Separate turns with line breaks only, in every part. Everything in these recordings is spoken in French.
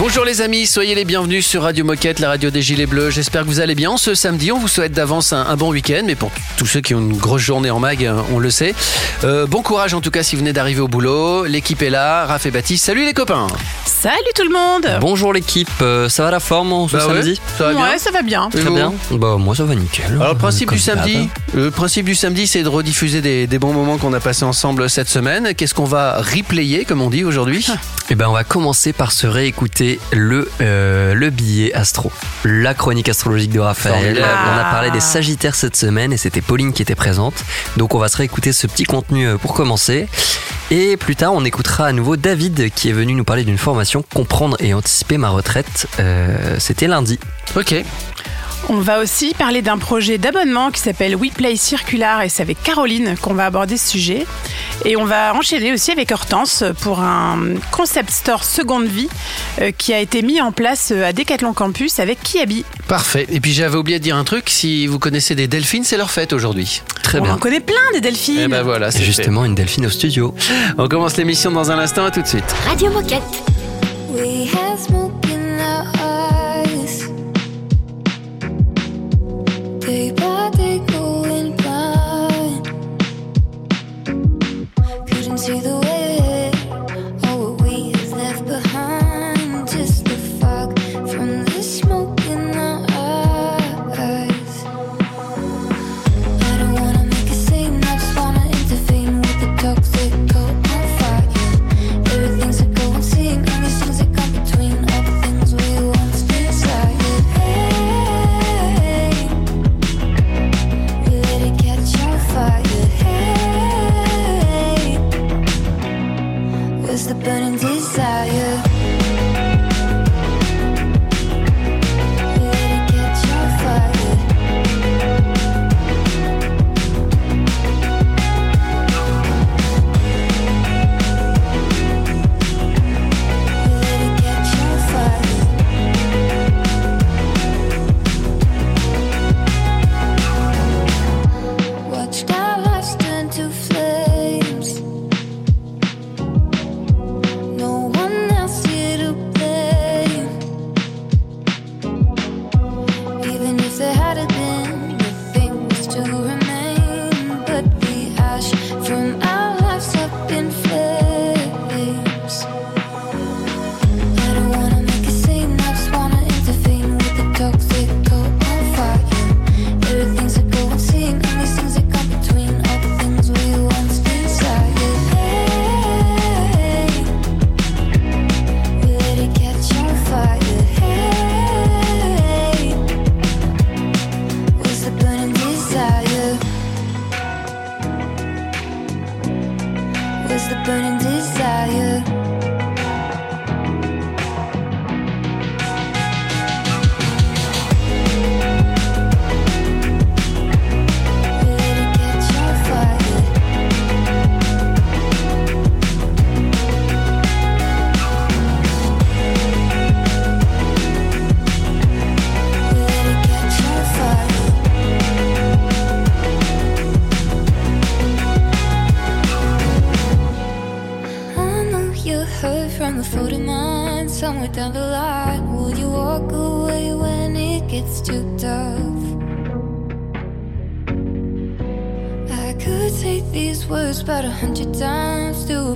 Bonjour les amis, soyez les bienvenus sur Radio Moquette, la radio des Gilets Bleus. J'espère que vous allez bien. Ce samedi, on vous souhaite d'avance un, un bon week-end, mais pour tous ceux qui ont une grosse journée en mag, on le sait. Euh, bon courage en tout cas si vous venez d'arriver au boulot. L'équipe est là, Raph et Baptiste. Salut les copains
Salut tout le monde
Bonjour l'équipe, euh, ça va la forme ce
Bah ouais,
samedi
Ça va bien
Ouais, ça va bien.
Et
Très
vous
bien. Bah moi ça va nickel.
Alors le principe du samedi, le principe du samedi, c'est de rediffuser des, des bons moments qu'on a passés ensemble cette semaine. Qu'est-ce qu'on va replayer, comme on dit aujourd'hui?
Eh ben on va commencer par se réécouter le euh, le billet astro, la chronique astrologique de Raphaël. On a parlé des Sagittaires cette semaine et c'était Pauline qui était présente. Donc on va se réécouter ce petit contenu euh, pour commencer. Et plus tard, on écoutera à nouveau David qui est venu nous parler d'une formation comprendre et anticiper ma retraite. Euh, c'était lundi.
Ok.
On va aussi parler d'un projet d'abonnement qui s'appelle WePlay Circular et c'est avec Caroline qu'on va aborder ce sujet. Et on va enchaîner aussi avec Hortense pour un concept store seconde vie euh, qui a été mis en place euh, à Decathlon Campus avec Kiabi.
Parfait. Et puis j'avais oublié de dire un truc. Si vous connaissez des delphines, c'est leur fête aujourd'hui.
Très
On
bien.
en connaît plein des delphines.
Et ben voilà, c'est
justement une delphine au studio.
On commence l'émission dans un instant. À tout de suite.
Radio Moquette.
We had Day by day going blind. Couldn't see the way.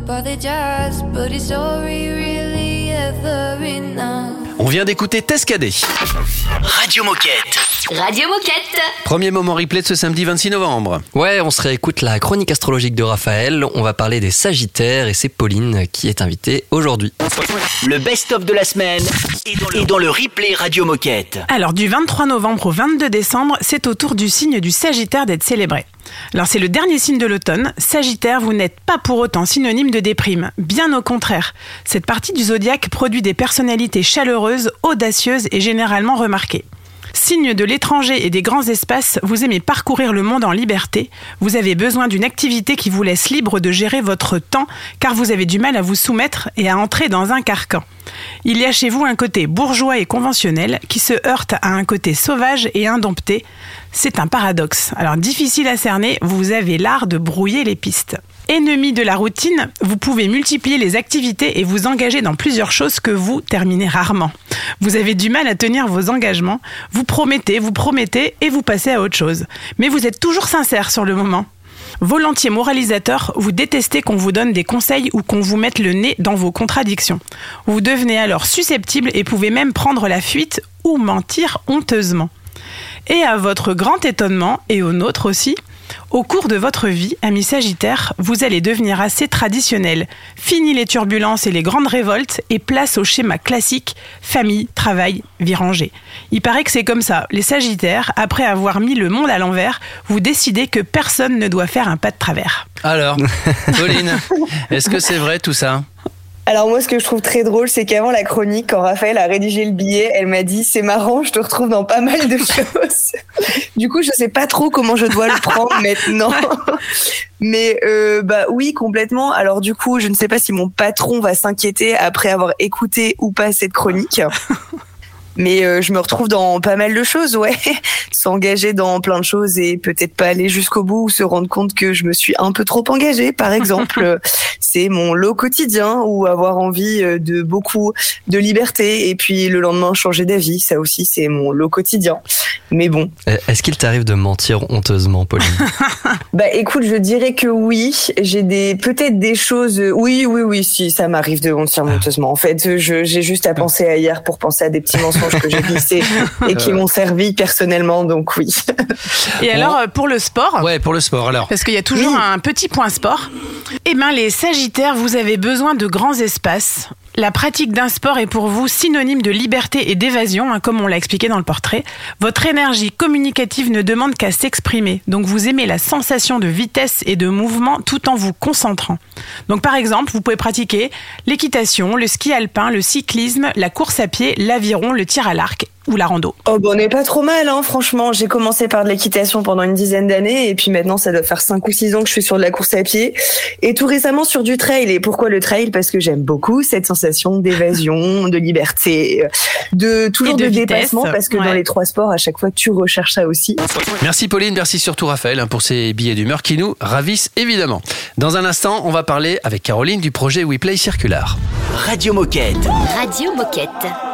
Apologize, but is sorry really ever enough?
Vient d'écouter Tescadé.
Radio Moquette.
Radio Moquette.
Premier moment replay de ce samedi 26 novembre.
Ouais, on se réécoute la chronique astrologique de Raphaël. On va parler des Sagittaires et c'est Pauline qui est invitée aujourd'hui.
Le best-of de la semaine est dans le replay Radio Moquette.
Alors du 23 novembre au 22 décembre, c'est au tour du signe du Sagittaire d'être célébré. Alors c'est le dernier signe de l'automne. Sagittaire, vous n'êtes pas pour autant synonyme de déprime. Bien au contraire. Cette partie du zodiaque produit des personnalités chaleureuses, audacieuses et généralement remarquées. Signe de l'étranger et des grands espaces, vous aimez parcourir le monde en liberté. Vous avez besoin d'une activité qui vous laisse libre de gérer votre temps, car vous avez du mal à vous soumettre et à entrer dans un carcan. Il y a chez vous un côté bourgeois et conventionnel qui se heurte à un côté sauvage et indompté. C'est un paradoxe. Alors difficile à cerner, vous avez l'art de brouiller les pistes. Ennemi de la routine, vous pouvez multiplier les activités et vous engager dans plusieurs choses que vous terminez rarement. Vous avez du mal à tenir vos engagements, vous promettez, vous promettez et vous passez à autre chose. Mais vous êtes toujours sincère sur le moment. Volontiers moralisateur, vous détestez qu'on vous donne des conseils ou qu'on vous mette le nez dans vos contradictions. Vous devenez alors susceptible et pouvez même prendre la fuite ou mentir honteusement. Et à votre grand étonnement, et au nôtre aussi, au cours de votre vie, ami Sagittaire, vous allez devenir assez traditionnel. Fini les turbulences et les grandes révoltes et place au schéma classique famille, travail, vie rangée. Il paraît que c'est comme ça. Les Sagittaires, après avoir mis le monde à l'envers, vous décidez que personne ne doit faire un pas de travers.
Alors, Pauline, est-ce que c'est vrai tout ça?
Alors moi, ce que je trouve très drôle, c'est qu'avant la chronique, quand Raphaël a rédigé le billet, elle m'a dit c'est marrant, je te retrouve dans pas mal de choses. du coup, je sais pas trop comment je dois le prendre maintenant. Mais euh, bah oui, complètement. Alors du coup, je ne sais pas si mon patron va s'inquiéter après avoir écouté ou pas cette chronique. Mais euh, je me retrouve dans pas mal de choses, ouais. S'engager dans plein de choses et peut-être pas aller jusqu'au bout ou se rendre compte que je me suis un peu trop engagée, par exemple. c'est mon lot quotidien ou avoir envie euh, de beaucoup de liberté et puis le lendemain changer d'avis. Ça aussi, c'est mon lot quotidien. Mais bon,
Euh, Est-ce qu'il t'arrive de mentir honteusement, Pauline
bah écoute, je dirais que oui. J'ai des peut-être des choses. Oui, oui, oui, si ça m'arrive de mentir honteusement. En fait, j'ai juste à penser à hier pour penser à des petits mensonges que j'ai glissés et qui m'ont servi personnellement. Donc oui.
Et alors, euh, pour le sport,
Ouais, pour le sport alors.
Parce qu'il y a toujours
Oui.
un petit point sport. Eh bien, les Sagittaires, vous avez besoin de grands espaces. La pratique d'un sport est pour vous synonyme de liberté et d'évasion, hein, comme on l'a expliqué dans le portrait. Votre énergie communicative ne demande qu'à s'exprimer. Donc, vous aimez la sensation de vitesse et de mouvement tout en vous concentrant. Donc, par exemple, vous pouvez pratiquer l'équitation, le ski alpin, le cyclisme, la course à pied, l'aviron, le tir à l'arc ou la rando.
Oh, bon, on n'est pas trop mal, hein, franchement. J'ai commencé par de l'équitation pendant une dizaine d'années et puis maintenant, ça doit faire cinq ou six ans que je suis sur de la course à pied et tout récemment sur du trail. Et pourquoi le trail? Parce que j'aime beaucoup cette sensation d'évasion, de liberté, de toujours
Et de
de, dépassement parce que
ouais.
dans les trois sports, à chaque fois, tu recherches ça aussi.
Merci Pauline, merci surtout Raphaël hein, pour ces billets d'humeur qui nous ravissent évidemment. Dans un instant, on va parler avec Caroline du projet WePlay Circular.
Radio Moquette.
Radio Moquette.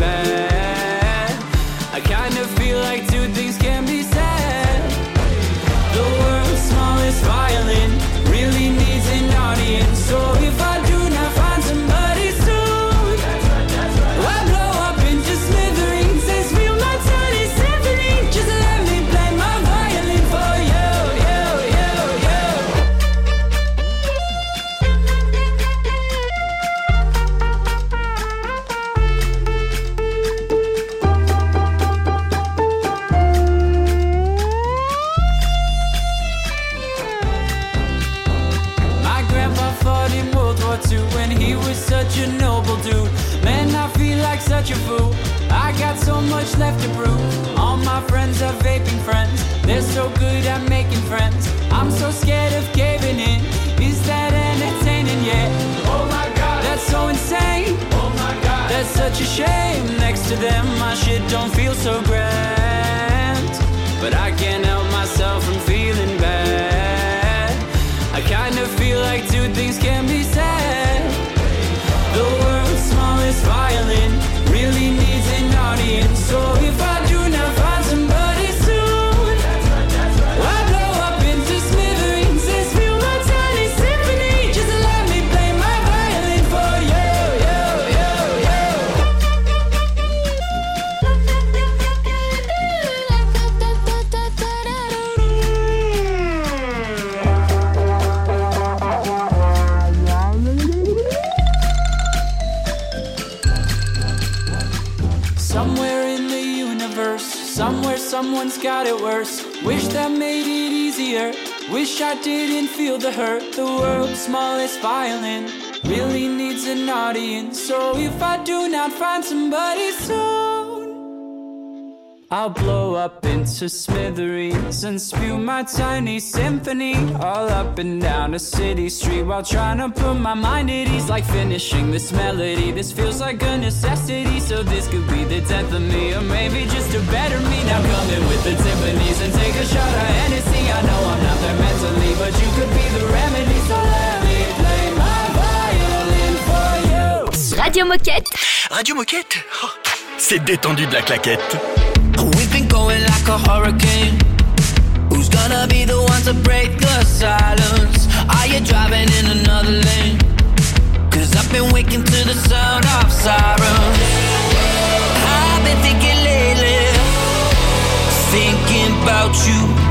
to them, my shit don't feel so grand. But I can't got it worse. Wish that made it easier. Wish I didn't feel the hurt. The world's smallest violin really needs an audience. So if I do not find somebody soon, I'll blow up into smithereens and spew my tiny symphony all up and down a city street while trying to put my mind at ease. Like finishing this melody, this feels like a necessity. So this could be the tenth of me, or maybe just a better me. Now come in with the timpanis and take a shot of Hennessy. I know I'm not there mentally, but you could be the remedy. So let me play my violin for you.
Radio Moquette.
Radio Moquette Oh, C'est détendu de la claquette.
We've been going like a hurricane. Who's gonna be the one to break the silence? Are you driving in another lane? Cause I've been waking to the sound of sirens. I've been thinking lately, thinking about you.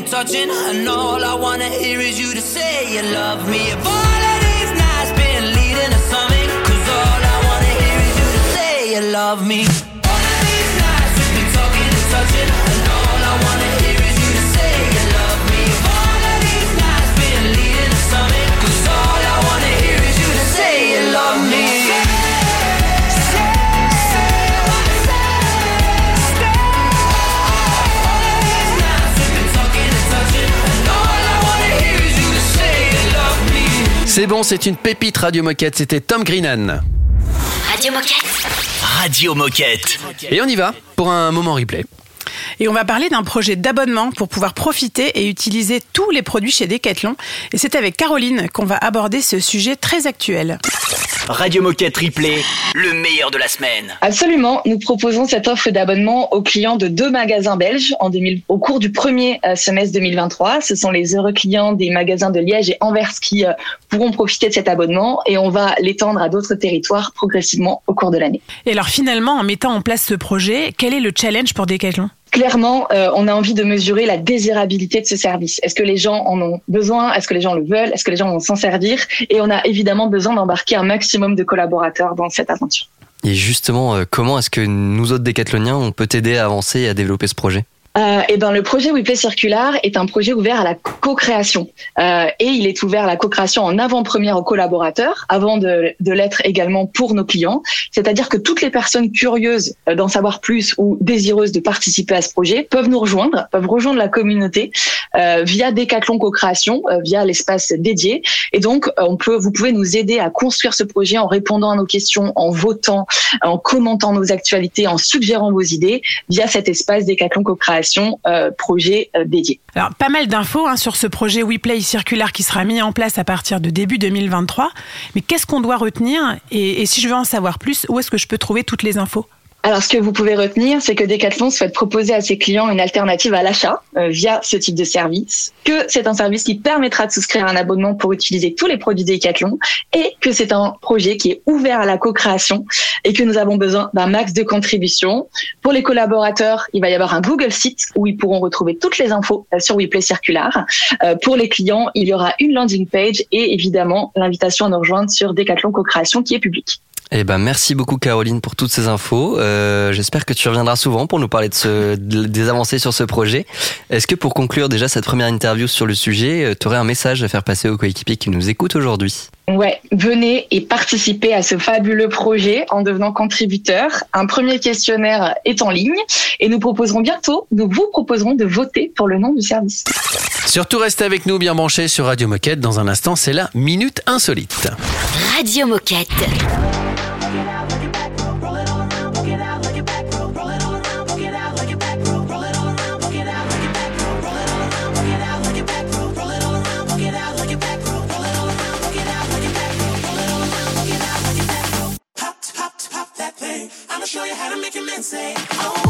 And touching, and all I wanna hear is you to say you love me. If all of these nights been leading to something, 'cause all I wanna hear is you to say you love me.
C'est bon, c'est une pépite Radio Moquette, c'était Tom Greenan.
Radio Moquette.
Radio Moquette.
Et on y va pour un moment replay.
Et on va parler d'un projet d'abonnement pour pouvoir profiter et utiliser tous les produits chez Decathlon. Et c'est avec Caroline qu'on va aborder ce sujet très actuel.
Radio Moquette Replay, le meilleur de la semaine.
Absolument, nous proposons cette offre d'abonnement aux clients de deux magasins belges en 2000 au cours du premier euh, semestre 2023. Ce sont les heureux clients des magasins de Liège et Anvers qui euh, pourront profiter de cet abonnement et on va l'étendre à d'autres territoires progressivement au cours de l'année.
Et alors finalement, en mettant en place ce projet, quel est le challenge pour Decathlon?
Clairement, euh, on a envie de mesurer la désirabilité de ce service. Est-ce que les gens en ont besoin? Est-ce que les gens le veulent? Est-ce que les gens vont s'en servir? Et on a évidemment besoin d'embarquer un maximum de collaborateurs dans cette aventure.
Et justement, euh, comment est-ce que nous autres décathloniens, on peut t'aider à avancer et à développer ce projet?
Euh, et ben le projet WePlay Circular est un projet ouvert à la co-création Euh, et il est ouvert à la co-création en avant-première aux collaborateurs, avant de, de l'être également pour nos clients. C'est-à-dire que toutes les personnes curieuses euh, d'en savoir plus ou désireuses de participer à ce projet peuvent nous rejoindre, peuvent rejoindre la communauté euh, via Decathlon Co-création, euh, via l'espace dédié. Et donc euh, on peut, vous pouvez nous aider à construire ce projet en répondant à nos questions, en votant, en commentant nos actualités, en suggérant vos idées via cet espace Decathlon Co-création euh, projet euh, dédié.
Alors, pas mal d'infos hein, sur ce projet WePlay Circular qui sera mis en place à partir de début 2023. Mais qu'est-ce qu'on doit retenir? Et, et si je veux en savoir plus, où est-ce que je peux trouver toutes les infos?
alors, ce que vous pouvez retenir, c'est que Decathlon souhaite proposer à ses clients une alternative à l'achat euh, via ce type de service, que c'est un service qui permettra de souscrire un abonnement pour utiliser tous les produits Decathlon et que c'est un projet qui est ouvert à la co-création et que nous avons besoin d'un max de contributions. Pour les collaborateurs, il va y avoir un Google site où ils pourront retrouver toutes les infos euh, sur WePlay Circular. Euh, pour les clients, il y aura une landing page et évidemment l'invitation à nous rejoindre sur Decathlon Co-création qui est publique.
Eh ben, merci beaucoup Caroline pour toutes ces infos. Euh, j'espère que tu reviendras souvent pour nous parler de, des avancées sur ce projet. Est-ce que pour conclure déjà cette première interview sur le sujet, euh, tu aurais un message à faire passer aux coéquipiers qui nous écoutent aujourd'hui?
Ouais, venez et participez à ce fabuleux projet en devenant contributeur. Un premier questionnaire est en ligne et nous proposerons bientôt, nous vous proposerons de voter pour le nom du service.
Surtout restez avec nous bien branchés sur Radio Moquette. Dans un instant, c'est la Minute Insolite.
Radio Moquette.
say, oh.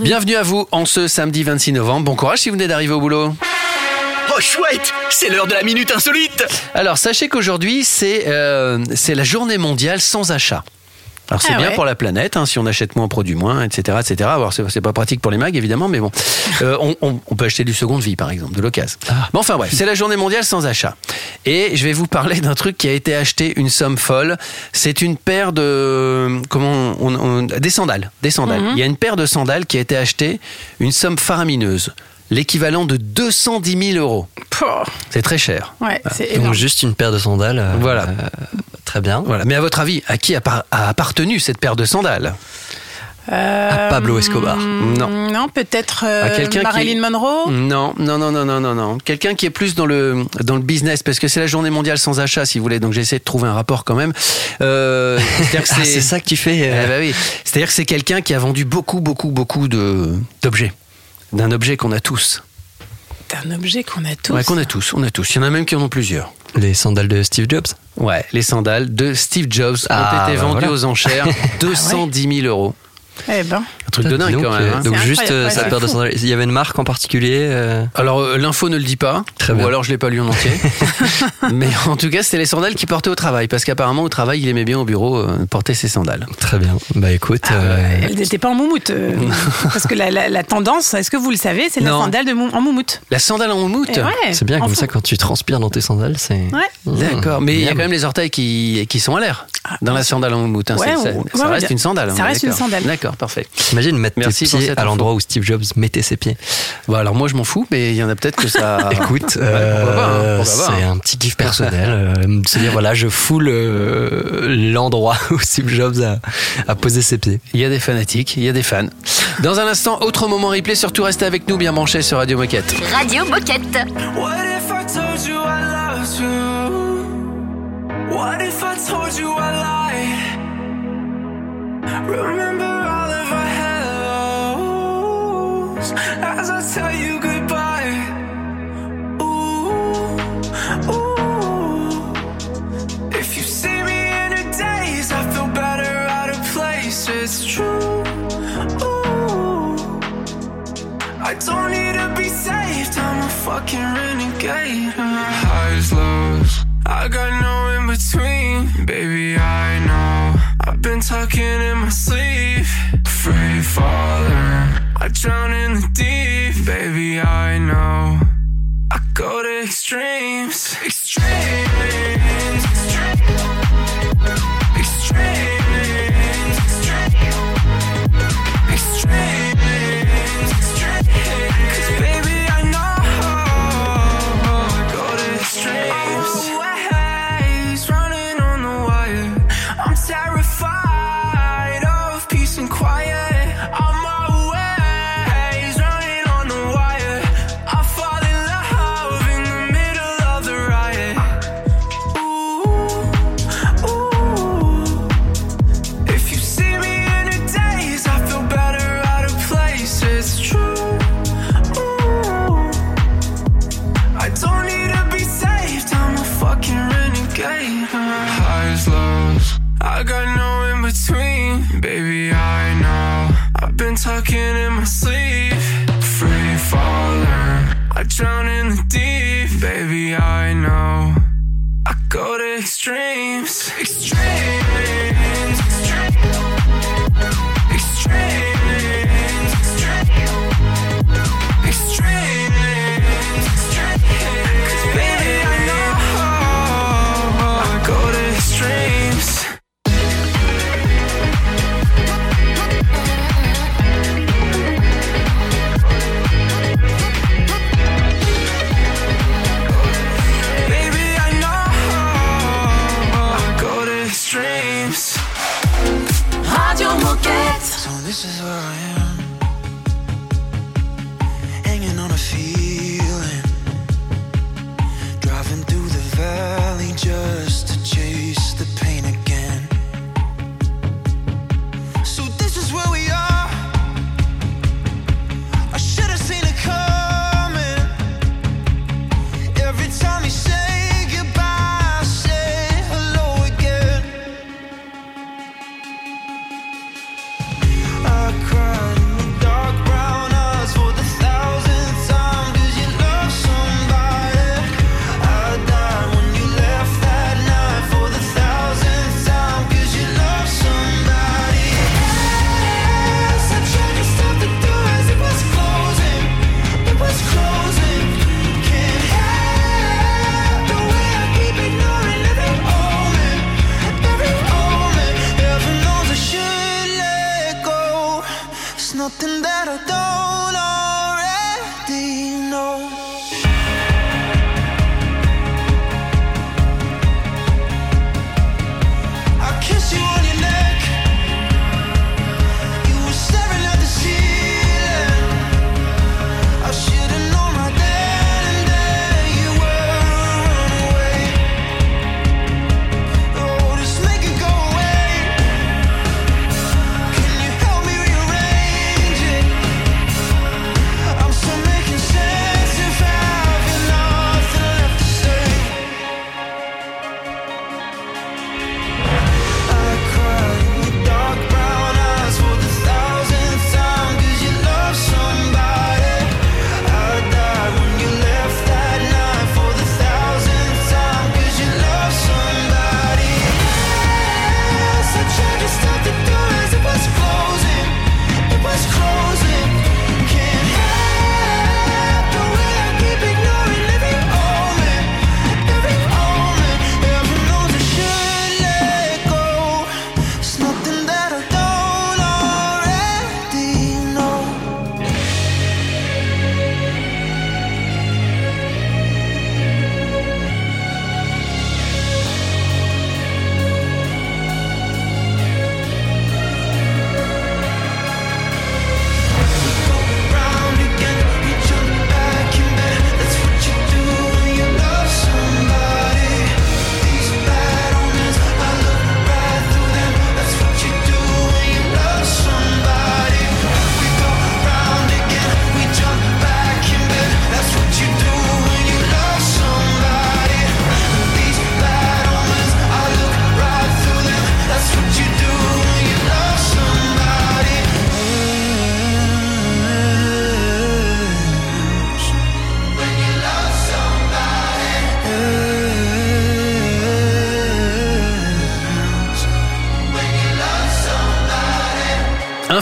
Bienvenue à vous en ce samedi 26 novembre. Bon courage si vous venez d'arriver au boulot.
Oh chouette, c'est l'heure de la minute insolite.
Alors sachez qu'aujourd'hui c'est euh, c'est la journée mondiale sans achat. Alors c'est
Ah
bien
ouais.
pour la planète, hein, si on achète moins, on produit moins, etc. etc. Alors c'est pas pratique pour les mags évidemment, mais bon, Euh, on, on- on peut acheter du seconde vie par exemple, de l'occasion. Bon enfin bref, c'est la journée mondiale sans achat. Et je vais vous parler d'un truc qui a été acheté une somme folle. C'est une paire de comment on, on- des sandales, des sandales.
Mhm.
Il y a une paire de sandales qui a été achetée une somme faramineuse, l'équivalent de 210 000 euros. C'est très cher.
Ouais, c'est
Donc
énorme.
juste une paire de sandales. euh,
Voilà.
euh, très bien.
Voilà. Mais à votre avis, à qui a, par- a appartenu cette paire de sandales?
Euh,
Pablo Escobar.
Non.
Non, peut-être euh,
À qui-
Marilyn Monroe?
Non, non, non, non, non, non, non. Quelqu'un qui est plus dans le dans le business parce que c'est la journée mondiale sans achat, si vous voulez. Donc j'ai essayé de trouver un rapport quand même. Euh, c'est-à-dire que
Ah, c'est ça que tu fais. euh,
Eh ben oui. C'est-à-dire que c'est quelqu'un qui a vendu beaucoup, beaucoup, beaucoup de d'objets, d'un objet qu'on a tous.
C'est un objet qu'on a tous.
Ouais, qu'on a tous, on a tous. Il y en a même qui en ont plusieurs.
Les sandales de Steve Jobs.
Ouais, les sandales de Steve Jobs
Ah,
ont été
bah
vendues
voilà.
aux enchères 210 000 euros.
Eh ben.
Un truc de
Dis
dingue
donc,
quand
euh,
même. hein.
Donc juste euh,
ouais,
sa
c'est
paire de
fou.
sandales. Il y avait une marque en particulier. euh,
Alors euh, l'info ne le dit pas,
Très
ou
bien.
alors je l'ai pas lu en entier. Mais en tout cas, c'était les sandales qu'il portait au travail, parce qu'apparemment au travail, il aimait bien au bureau euh, porter ses sandales.
Très bien. Bah écoute.
Ah,
euh,
Elles n'étaient pas en moumoute. euh, parce que la, la- la tendance, est-ce que vous le savez, c'est la sandale de mou- en moumoute.
La sandale en moumoute.
Eh ouais,
c'est bien
en
comme
fou.
ça quand tu transpires dans tes sandales, c'est.
Ouais.
Mmh,
D'accord, mais il y a quand même les orteils qui, qui sont à l'air dans la sandale en moumoute. hein.
Ouais,
ça, reste
ouais,
une sandale.
ça
hein,
reste une
d'accord.
sandale.
D'accord, parfait.
T'imagines mettre
Merci
tes pieds à l'endroit où Steve Jobs mettait ses pieds.
Bon, alors moi je m'en fous, mais il y en a peut-être que ça.
Écoute,
hein,
euh,
pas,
c'est
hein.
un petit kiff personnel. euh, se dire voilà, je foule euh, l'endroit où Steve Jobs a, a posé ses pieds.
Il y a des fanatiques, il y a des fans. Dans un instant, autre moment replay, surtout restez avec nous bien branchés sur Radio Moquette.
Radio Moquette.
What if I told you I loved you? What if I told you I lied? Remember all of our hellos as I tell you goodbye. Ooh, ooh. If you see me in a daze, I feel better out of place. It's true. Ooh. I don't need to be saved, I'm a fucking renegade. Highs, lows, I got no in between. Baby, I know. I've been talking in my sleep. Free falling, I drown in the deep. Baby, I know. I go to extremes. Extremes. Extremes. Talking in my sleep. Free falling, I drown in the deep. Baby, I know. I go to extremes. Extremes.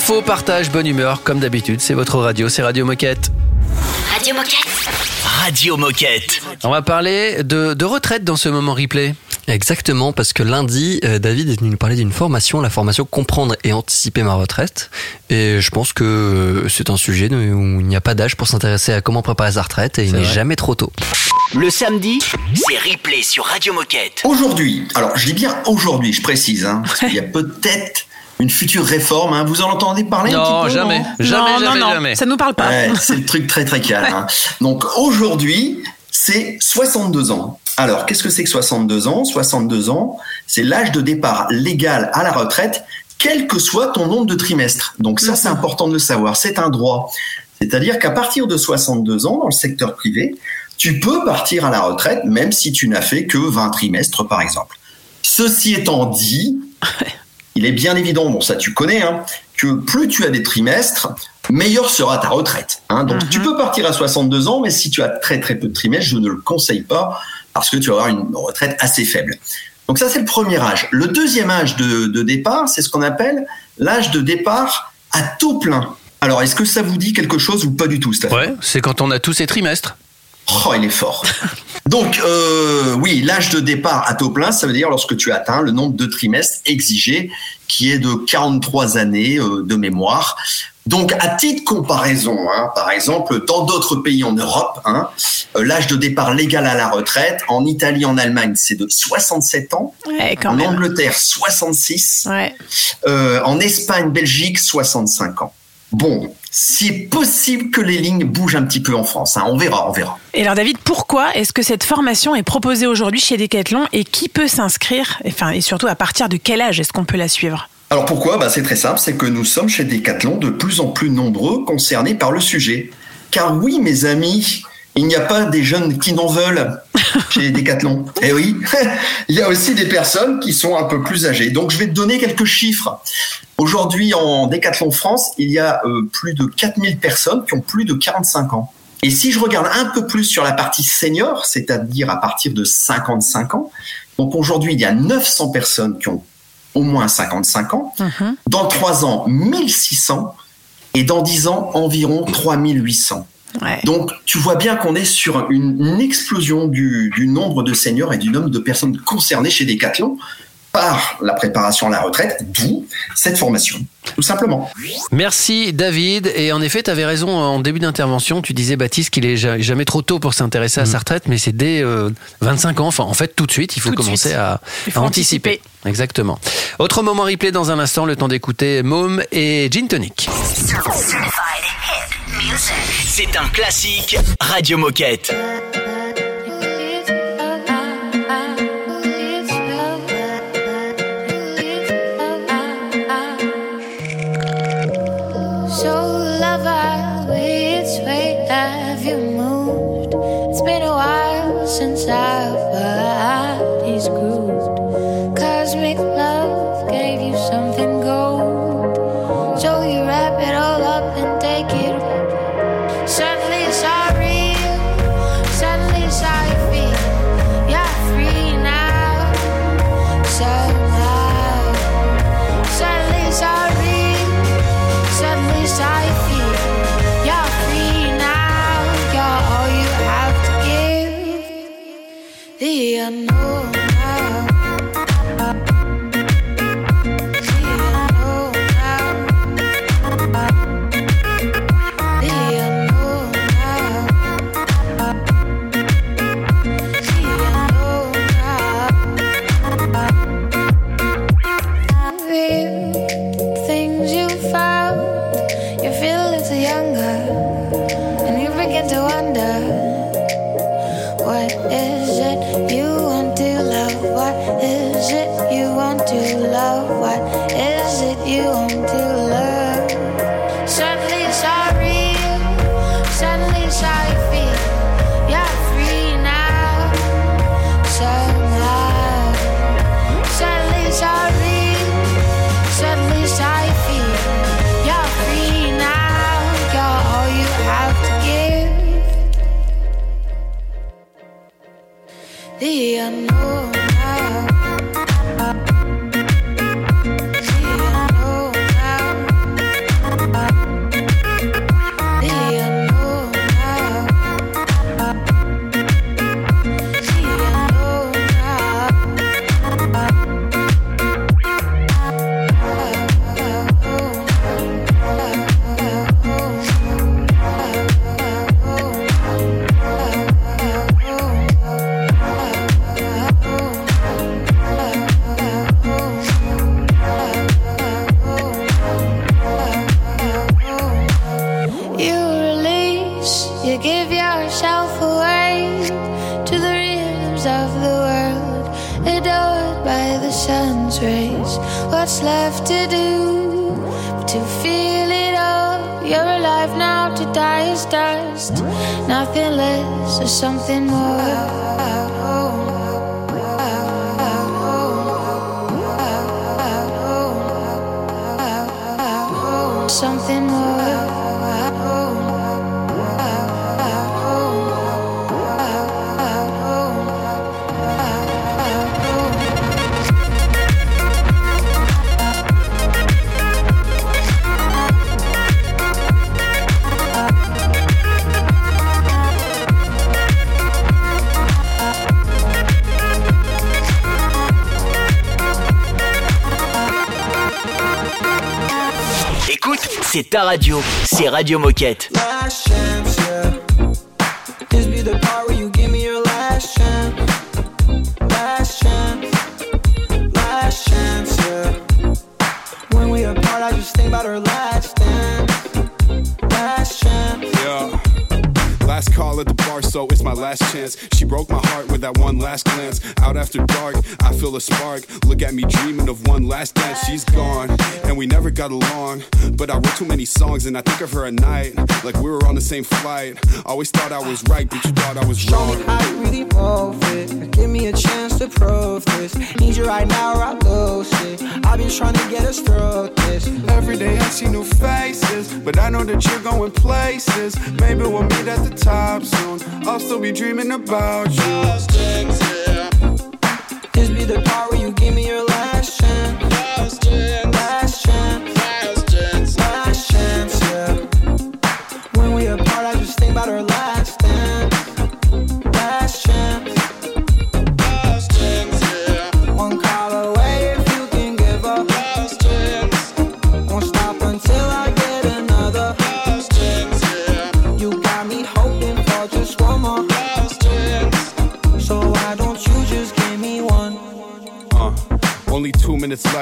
Info, partage, bonne humeur, comme d'habitude, c'est votre radio, c'est Radio Moquette.
Radio Moquette.
Radio Moquette.
On va parler de, de retraite dans ce moment replay.
Exactement, parce que lundi, euh, David est venu nous parler d'une formation, la formation Comprendre et anticiper ma retraite. Et je pense que euh, c'est un sujet où il n'y a pas d'âge pour s'intéresser à comment préparer sa retraite et il n'est jamais trop tôt.
Le samedi, c'est replay sur Radio Moquette.
Aujourd'hui, alors je dis bien aujourd'hui, je précise, hein, parce qu'il y a peut-être une future réforme. hein. Vous en entendez parler un
Non,
petit peu
jamais.
non
Jamais,
non,
jamais,
non, non,
jamais.
ça nous parle pas.
Ouais, c'est le truc très très calme. hein. Donc aujourd'hui, c'est 62 ans. Alors, qu'est-ce que c'est que 62 ans? 62 ans, c'est l'âge de départ légal à la retraite, quel que soit ton nombre de trimestres. Donc ça, c'est important de le savoir. C'est un droit. C'est-à-dire qu'à partir de 62 ans, dans le secteur privé, tu peux partir à la retraite, même si tu n'as fait que 20 trimestres, par exemple. Ceci étant dit, il est bien évident, bon ça tu connais, hein, que plus tu as des trimestres, meilleure sera ta retraite. hein. Donc tu peux partir à 62 ans, mais si tu as très très peu de trimestres, je ne le conseille pas parce que tu vas avoir une retraite assez faible. Donc ça c'est le premier âge. Le deuxième âge de, de départ, c'est ce qu'on appelle l'âge de départ à taux plein. Alors est-ce que ça vous dit quelque chose ou pas du tout, Stéphane?
Ouais, c'est quand on a tous ces trimestres.
Oh, il est fort. Donc, euh, oui, l'âge de départ à taux plein, ça veut dire lorsque tu atteins le nombre de trimestres exigé, qui est de 43 années euh, de mémoire. Donc, à titre de comparaison, hein, par exemple, dans d'autres pays en Europe, hein, euh, l'âge de départ légal à la retraite, en Italie, en Allemagne, c'est de 67 ans.
Ouais, quand
en
même.
Angleterre, 66.
Ouais.
Euh, en Espagne, Belgique, 65 ans. Bon, c'est possible que les lignes bougent un petit peu en France. hein. On verra, on verra.
Et alors David, pourquoi est-ce que cette formation est proposée aujourd'hui chez Decathlon et qui peut s'inscrire Enfin, et surtout à partir de quel âge est-ce qu'on peut la suivre?
Alors pourquoi? Bah C'est très simple, c'est que nous sommes chez Decathlon de plus en plus nombreux concernés par le sujet. Car oui, mes amis, il n'y a pas des jeunes qui n'en veulent chez Decathlon. Eh oui, il y a aussi des personnes qui sont un peu plus âgées. Donc je vais te donner quelques chiffres. Aujourd'hui, en Decathlon France, il y a euh, plus de 4000 personnes qui ont plus de 45 ans. Et si je regarde un peu plus sur la partie senior, c'est-à-dire à partir de 55 ans, donc aujourd'hui, il y a 900 personnes qui ont au moins 55 ans. Dans 3 ans, 1600. Et dans 10 ans, environ 3800. Donc, tu vois bien qu'on est sur une, explosion du, du nombre de seniors et du nombre de personnes concernées chez Decathlon par la préparation à la retraite, d'où cette formation, tout simplement.
Merci David. Et en effet, tu avais raison en début d'intervention. Tu disais, Baptiste, qu'il est ja- jamais trop tôt pour s'intéresser à sa retraite, mais c'est dès euh, 25 ans. Enfin, en fait, tout de suite, il faut
Tout
commencer
suite.
à,
Il faut
à anticiper. Exactement. Autre moment replay dans un instant, le temps d'écouter Môme et Gin Tonic.
C'est un classique Radio Moquette.
out what's left to do to feel it all. You're alive now, to die is dust. Nothing less or something more. Something
Écoute, c'est ta radio, c'est Radio Moquette.
last chance, yeah. This be the part where you give me your last chance. Last chance, last chance, yeah. When we apart, I just think about our last dance. Last chance.
Yeah. Last call at the bar, so it's my last chance. She broke my last glance. Out after dark, I feel a spark. Look at me dreaming of one last dance. She's gone, and we never got along. But I wrote too many songs, and I think of her at night. Like we were on the same flight. Always thought I was right, but you thought I was
Show
wrong.
me how you really it. Give me a chance to prove this. Need you right now or I lose it. I've been trying to get us through this.
Every day I see new faces, but I know that you're going places. Maybe we'll meet at the top soon. I'll still be dreaming about you.
This be the where you give me your last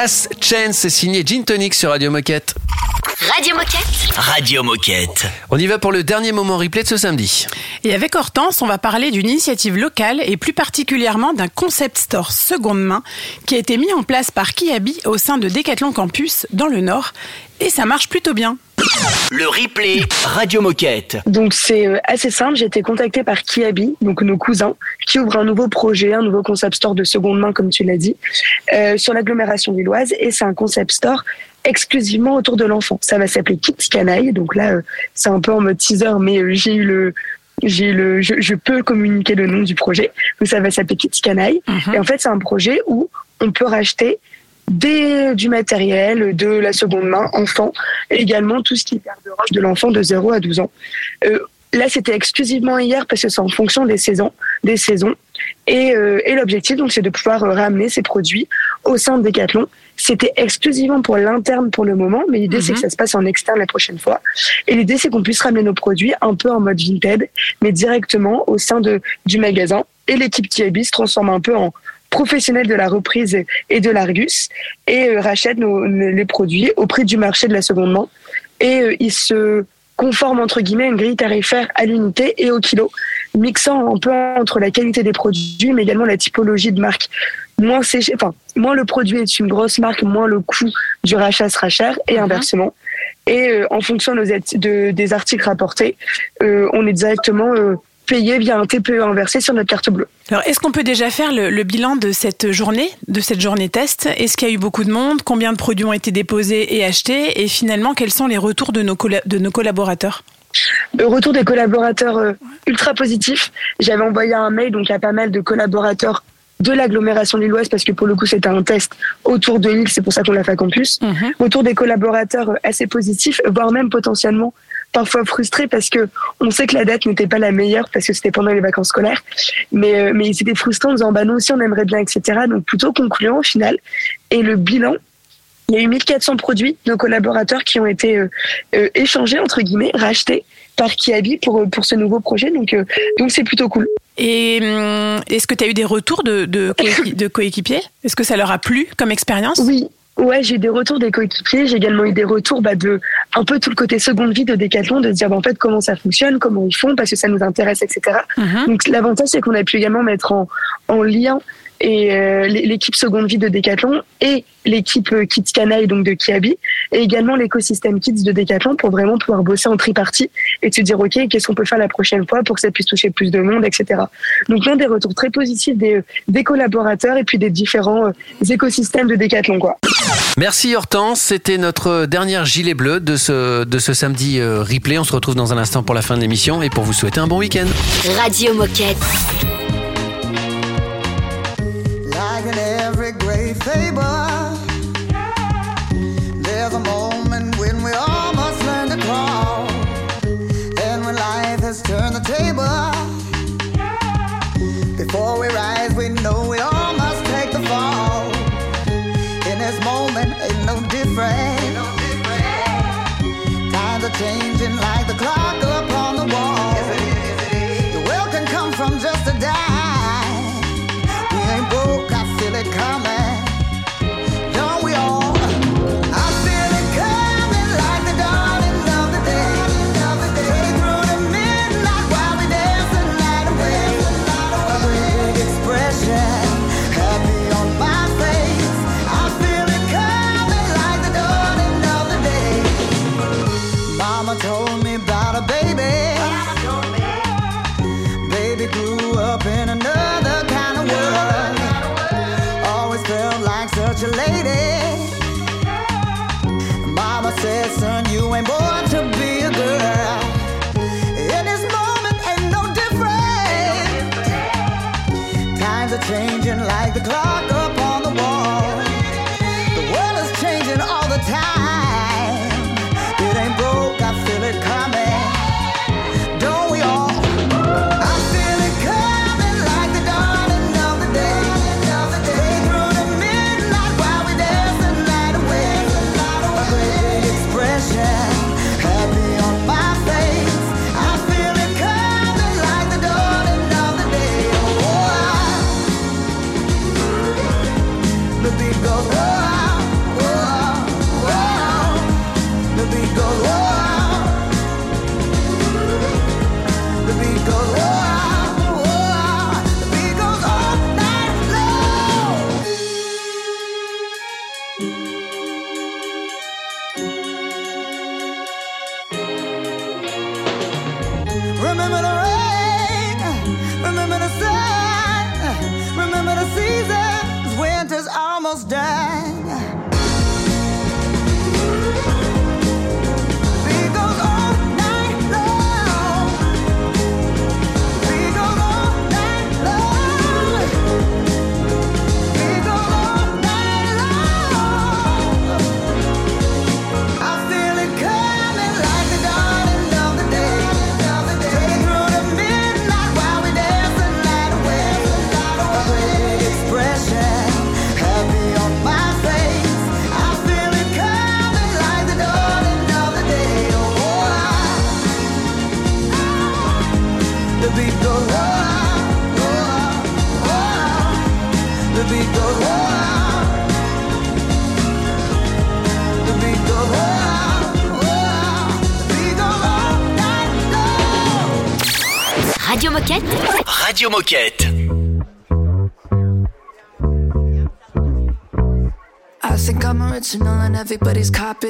Last Chance,
c'est signé Gin Tonic sur Radio Moquette.
Radio Moquette.
Radio Moquette.
On y va pour le dernier moment replay de ce samedi.
Et avec Hortense, on va parler d'une initiative locale et plus particulièrement d'un concept store seconde main qui a été mis en place par Kiabi au sein de Decathlon Campus dans le Nord. Et ça marche plutôt bien.
Le replay Radio Moquette.
Donc c'est euh, assez simple, j'ai été contactée par Kiabi, donc nos cousins, qui ouvrent un nouveau projet, un nouveau concept store de seconde main, comme tu l'as dit, euh, sur l'agglomération lilloise, et c'est un concept store exclusivement autour de l'enfant. Ça va s'appeler Kids Canaille, donc là euh, c'est un peu en mode teaser, mais euh, j'ai eu le j'ai le, je, je peux communiquer le nom du projet. Donc ça va s'appeler Kids Canaille. Et en fait, c'est un projet où on peut racheter des, du matériel de la seconde main enfant, et également tout ce qui est garde-robe de l'enfant de 0 à 12 ans. Euh, là, c'était exclusivement hier parce que c'est en fonction des saisons, des saisons. Et, euh, et l'objectif, donc, c'est de pouvoir euh, ramener ces produits au sein de Decathlon. C'était exclusivement pour l'interne pour le moment, mais l'idée, c'est que ça se passe en externe la prochaine fois. Et l'idée, c'est qu'on puisse ramener nos produits un peu en mode Vinted, mais directement au sein de, du magasin. Et l'équipe TIB se transforme un peu en professionnel de la reprise et de l'Argus et euh, rachète nos, les produits au prix du marché de la seconde main. Et euh, ils se conforme entre guillemets à une grille tarifaire à l'unité et au kilo, mixant un peu entre la qualité des produits, mais également la typologie de marque. Moins c'est, enfin, moins le produit est une grosse marque, moins le coût du rachat sera cher, et inversement. Et euh, en fonction de nos ati- de- des articles rapportés, euh, on est directement payé via un TPE inversé sur notre carte bleue.
Alors, est-ce qu'on peut déjà faire le, le bilan de cette journée, de cette journée test? Est-ce qu'il y a eu beaucoup de monde? Combien de produits ont été déposés et achetés? Et finalement, quels sont les retours de nos, de nos collaborateurs?
Le retour des collaborateurs euh, ultra positif. J'avais envoyé un mail donc à pas mal de collaborateurs de l'agglomération lilloise parce que pour le coup c'était un test autour de Lille, c'est pour ça qu'on l'a fait à campus. Retour des collaborateurs euh, assez positifs, voire même potentiellement parfois frustrés parce que on sait que la date n'était pas la meilleure parce que c'était pendant les vacances scolaires, mais euh, mais c'était frustrant en disant bah nous aussi on aimerait bien etc. Donc plutôt concluant au final. Et le bilan il y a eu 1400 produits de nos collaborateurs qui ont été euh, euh, échangés, entre guillemets, rachetés par Kiabi pour, pour ce nouveau projet. Donc, euh, donc c'est plutôt cool.
Et est-ce que tu as eu des retours de, de coéquipiers? Est-ce que ça leur a plu comme expérience?
Oui. Ouais, j'ai eu des retours des coéquipiers. J'ai également eu des retours bah, de un peu tout le côté seconde vie de Decathlon, de se dire bah, en fait comment ça fonctionne, comment ils font, parce que ça nous intéresse, etc. Donc l'avantage c'est qu'on a pu également mettre en, en lien et euh, l'é- l'équipe seconde vie de Decathlon et l'équipe euh, Kids Canaille donc de Kiabi et également l'écosystème Kids de Decathlon pour vraiment pouvoir bosser en tripartie et se dire ok qu'est-ce qu'on peut faire la prochaine fois pour que ça puisse toucher plus de monde etc. Donc l'un des retours très positifs des, des collaborateurs et puis des différents euh, écosystèmes de Decathlon quoi.
Merci Hortense, c'était notre dernière gilet bleu de ce, de ce samedi euh, replay. On se retrouve dans un instant pour la fin de l'émission et pour vous souhaiter un bon week-end.
Radio Moquette.
In every great fable, there's a moment when we all must learn to crawl. And when life has turned the table, before we rise, we know we all must take the fall. In this moment, ain't no different. Times are changing like the clock upon the wall. The world can come from just a dime.
Radio Moquette.
I think I'm original and everybody's copying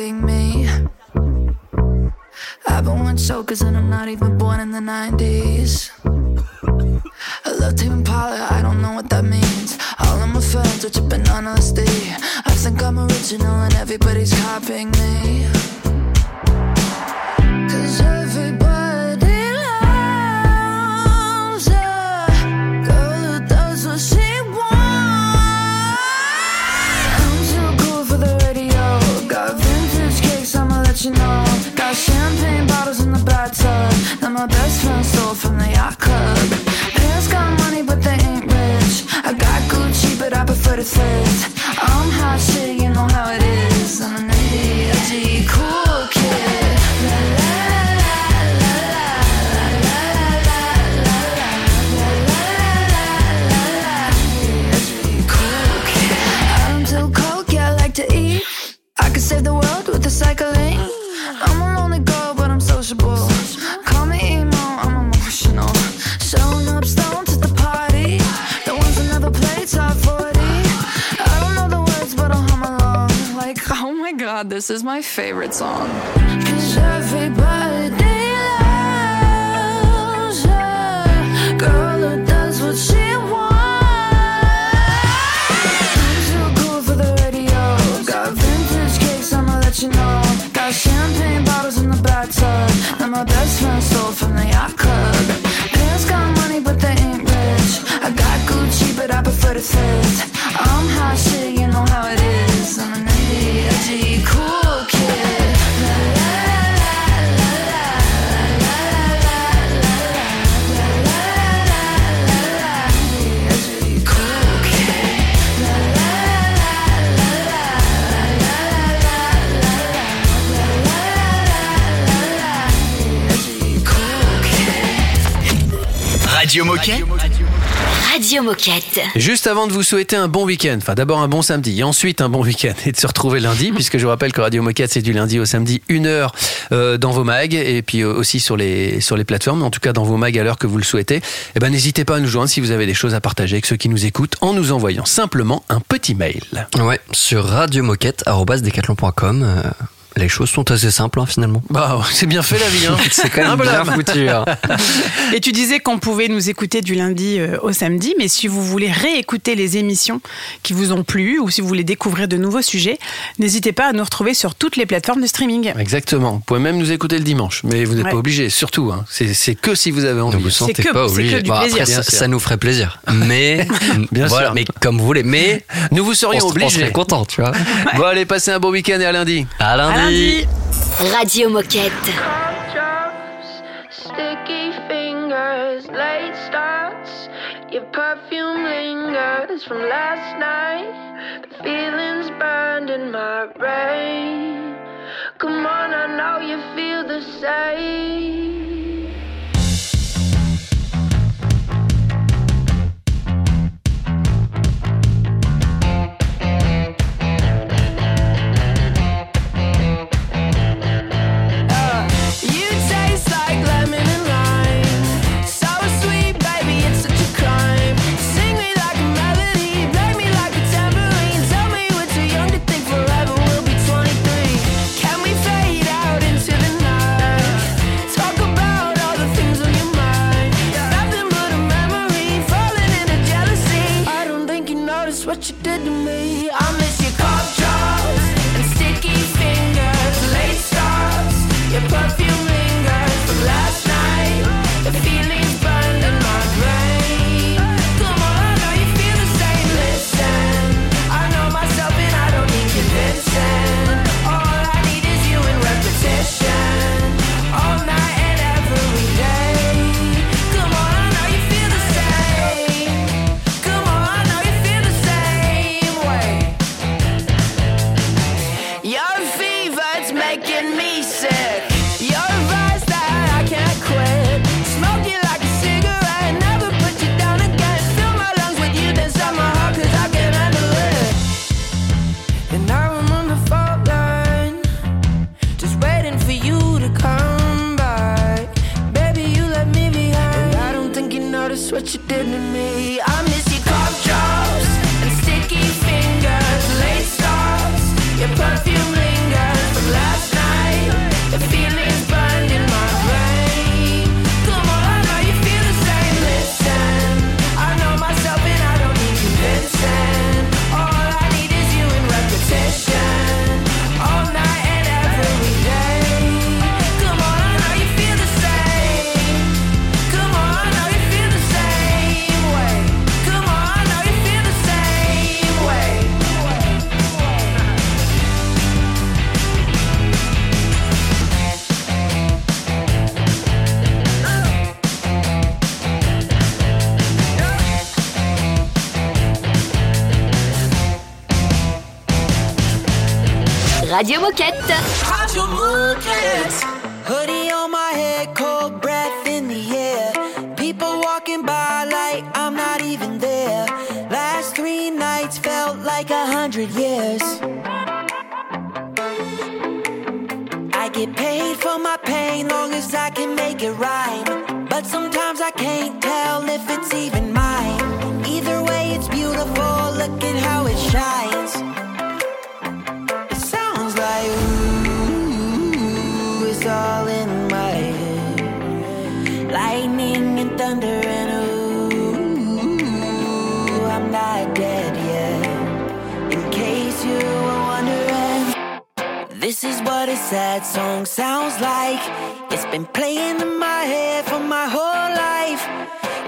champagne bottles in the bathtub that my best friend stole from the yacht club. Got money, but they ain't rich. I got Gucci, but I prefer to. Radio
Moquette.
Radio Moquette.
Juste avant de vous souhaiter un bon week-end, enfin d'abord un bon samedi et ensuite un bon week-end et de se retrouver lundi, puisque je vous rappelle que Radio Moquette c'est du lundi au samedi, une heure euh, dans vos mags et puis euh, aussi sur les, sur les plateformes, en tout cas dans vos mags à l'heure que vous le souhaitez. Eh ben, n'hésitez pas à nous joindre si vous avez des choses à partager avec ceux qui nous écoutent en nous envoyant simplement un petit mail.
Ouais, sur radiomoquette.com. Euh, les choses sont assez simples hein, finalement.
Bah, c'est bien fait la vie. Hein.
c'est quand même
Un
bien foutu. hein.
Et tu disais qu'on pouvait nous écouter du lundi euh, au samedi, mais si vous voulez réécouter les émissions qui vous ont plu ou si vous voulez découvrir de nouveaux sujets, n'hésitez pas à nous retrouver sur toutes les plateformes de streaming.
Exactement. Vous pouvez même nous écouter le dimanche, mais vous n'êtes
Ouais.
pas obligé, surtout. hein. C'est c'est que si vous avez envie.
Ne vous sentez
que-
pas obligé. Bon, après, ça, ça nous ferait plaisir. Mais,
Bien
voilà,
sûr.
mais comme vous voulez. Mais
Nous vous serions
on, on
obligés.
serait content, tu vois.
Bon, allez, passez un bon week-end et à lundi.
À lundi.
À lundi.
Radio Moquette.
Sticky fingers, late starts. Your perfume lingers from last night. The feelings burned in my brain. Come on, I know you feel the same.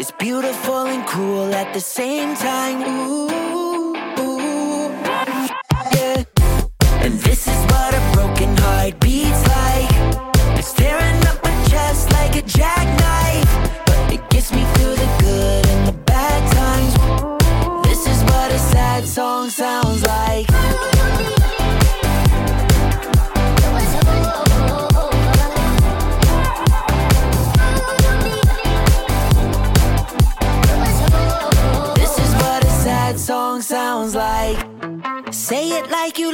It's
beautiful and cool at the same time. Ooh, ooh, yeah. And this is what a broken heart beats.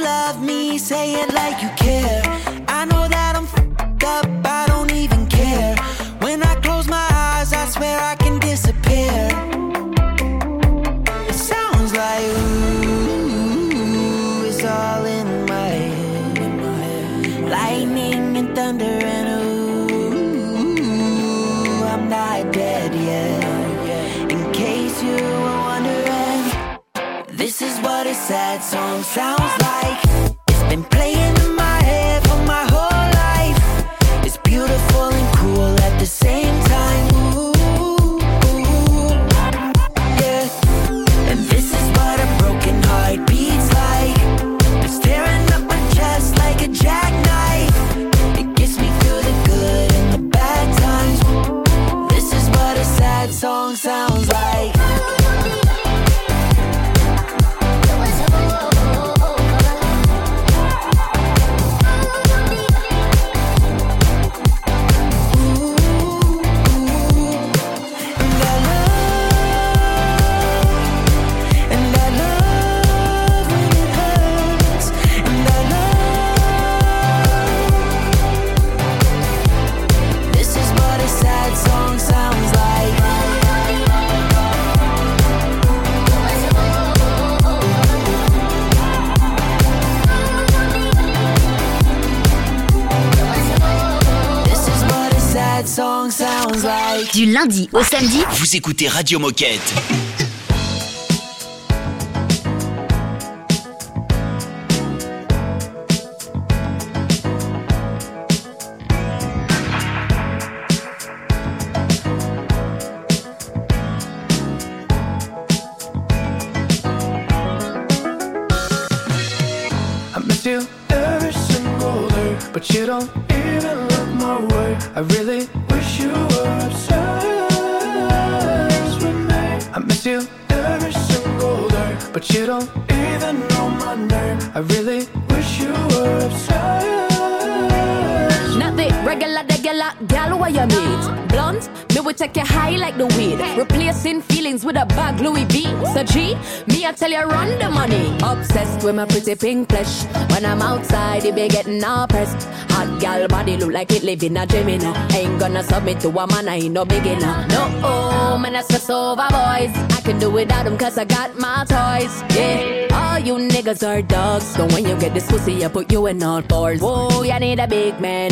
love me, say it like you care. I know that I'm fed up, I don't even care. When I close my eyes, I swear I can disappear. It sounds like ooh, it's all in my head. Lightning and thunder and ooh, I'm not dead yet. In case you were wondering, this is what a sad song sounds like.
Du lundi au samedi,
vous écoutez Radio Moquette.
I
tell you run the money. Obsessed with my pretty pink flesh. When I'm outside, it be getting all pressed. Hot gal body look like it live in a dream, you know. Ain't gonna submit to a man, I ain't no beginner. No, oh, man, I stress over boys. I can do without them cause I got my toys. Yeah, all you niggas are dogs. So when you get this pussy, I put you in all fours. Whoa, you need a big man.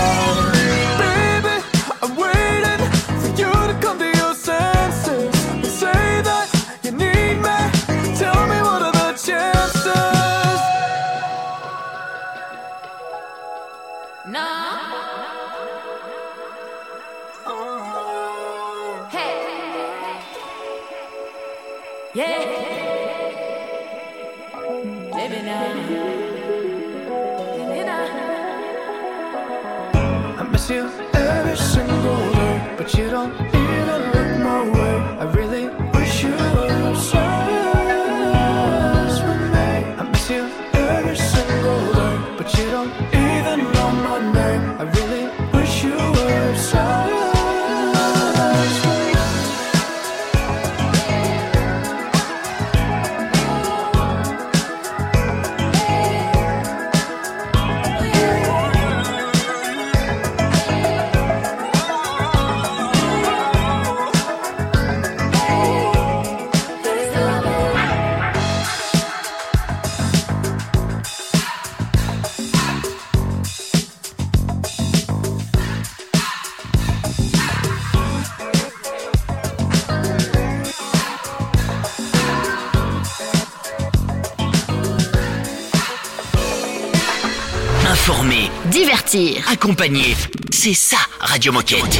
Informer,
Divertir.
accompagner. C'est ça, Radio Moquette.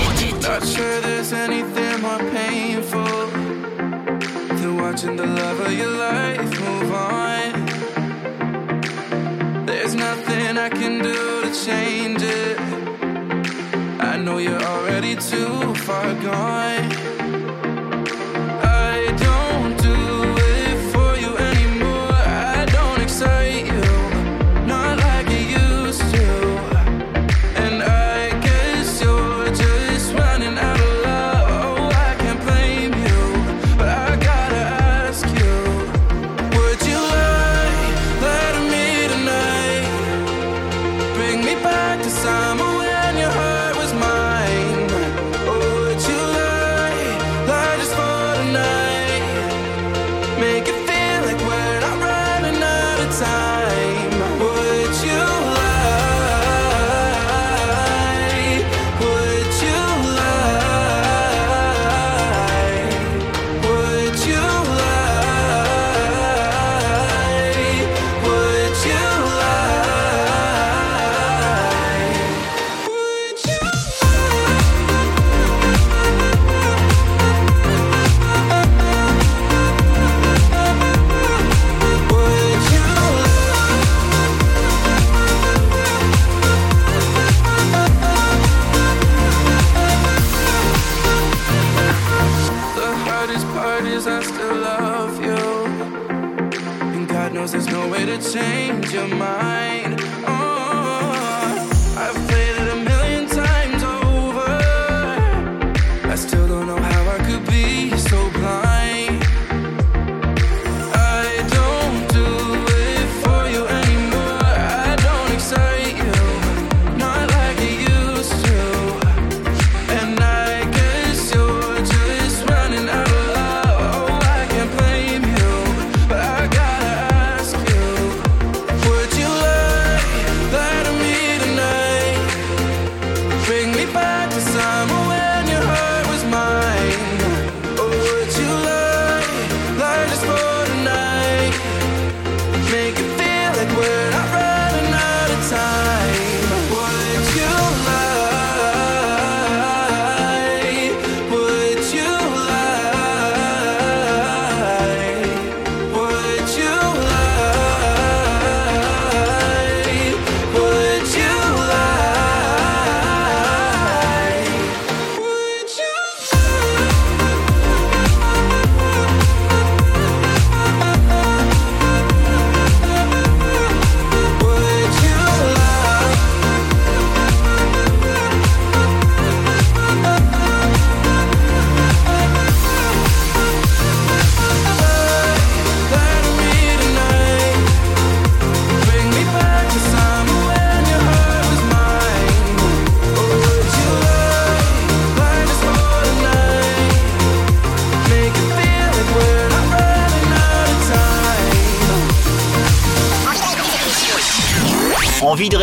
Change it. I know you're already too far gone.
same